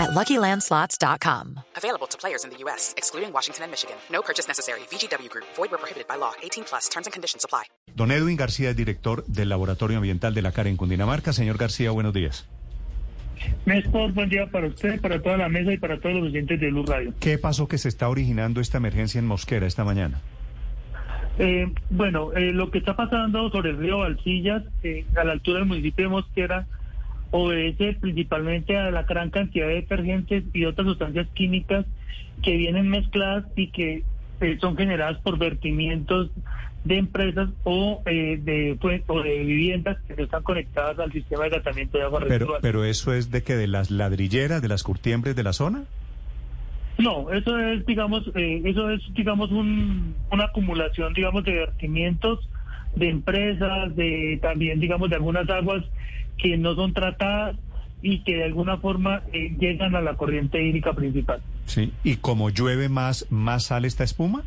at LuckyLandSlots.com. Available to players in the U.S., excluding Washington and Michigan. No purchase necessary. VGW Group. Void where prohibited by law. 18 plus. Terms and conditions apply. Don Edwin García es director del Laboratorio Ambiental de la CARE en Cundinamarca. Señor García, buenos días. Néstor, buen día para usted, para toda la mesa y para todos los oyentes de Luz Radio. ¿Qué pasó que se está originando esta emergencia en Mosquera esta mañana? Eh, bueno, eh, lo que está pasando sobre el río Balsillas, eh, a la altura del municipio de Mosquera, obedece principalmente a la gran cantidad de detergentes y otras sustancias químicas que vienen mezcladas y que eh, son generadas por vertimientos de empresas o, eh, de, pues, o de viviendas que no están conectadas al sistema de tratamiento de agua Pero, residual. pero eso es de que de las ladrilleras, de las curtiembres de la zona. No, eso es, digamos, eh, eso es, digamos, un, una acumulación, digamos, de vertimientos de empresas, de también, digamos, de algunas aguas que no son tratadas y que de alguna forma eh, llegan a la corriente hídrica principal. Sí. Y como llueve más, más sale esta espuma.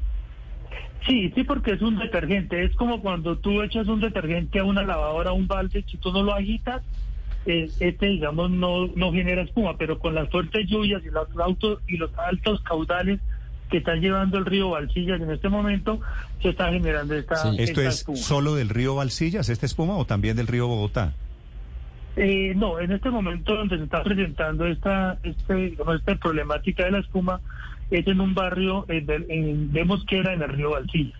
Sí, sí, porque es un detergente. Es como cuando tú echas un detergente a una lavadora, a un balde, si tú no lo agitas, eh, este, digamos, no, no genera espuma, pero con las fuertes lluvias y los, autos, y los altos caudales que están llevando el río Balsillas en este momento, se está generando esta, ¿Esto esta es espuma. solo del río Balsillas, esta espuma, o también del río Bogotá? Eh, no, en este momento donde se está presentando esta, este, digamos, esta problemática de la espuma es en un barrio de, en- de Mosquera, en el río Balsillas.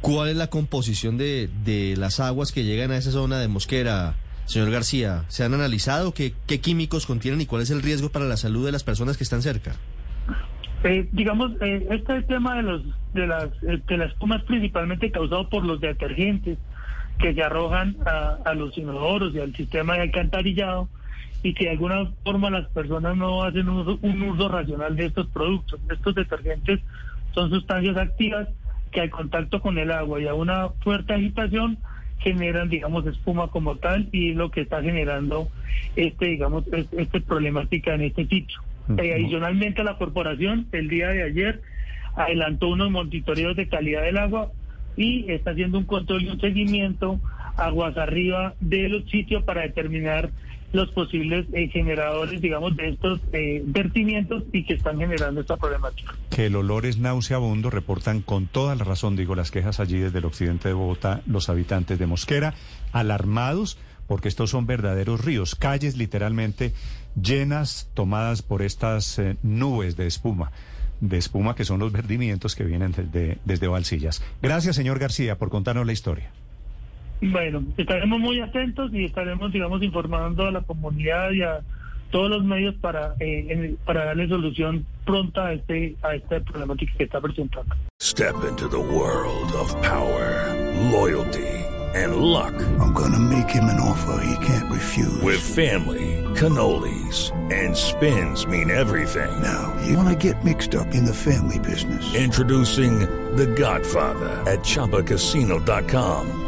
¿Cuál es la composición de, las aguas que llegan a esa zona de Mosquera, señor García? ¿Se han analizado qué, químicos contienen y cuál es el riesgo para la salud de las personas que están cerca? Eh, digamos, eh, este tema de los de las eh, de la espuma es principalmente causado por los detergentes que se arrojan a, los inodoros y al sistema de alcantarillado y que de alguna forma las personas no hacen un uso racional de estos productos. Estos detergentes son sustancias activas que al contacto con el agua y a una fuerte agitación generan, digamos, espuma como tal y lo que está generando este, digamos, es- este problemática en este sitio. Eh, adicionalmente, la corporación el día de ayer adelantó unos monitoreos de calidad del agua y está haciendo un control y un seguimiento aguas arriba de los sitios para determinar los posibles eh, generadores, digamos, de estos eh, vertimientos y que están generando esta problemática. Que el olor es nauseabundo, reportan con toda la razón, digo, las quejas allí desde el occidente de Bogotá, los habitantes de Mosquera, alarmados porque estos son verdaderos ríos, calles literalmente llenas, tomadas por estas eh, nubes de espuma, de espuma que son los vertimientos que vienen desde, desde Balsillas. Gracias, señor García, por contarnos la historia. Bueno, estaremos muy atentos y estaremos, digamos, informando a la comunidad y a todos los medios para eh, en- para darle solución pronta a este a esta problemática que está presentando. Step into the world of power, loyalty, and luck. I'm gonna make him an offer he can't refuse. With family, cannolis, and spins mean everything. Now, you wanna get mixed up in the family business. Introducing The Godfather at ChumbaCasino.com.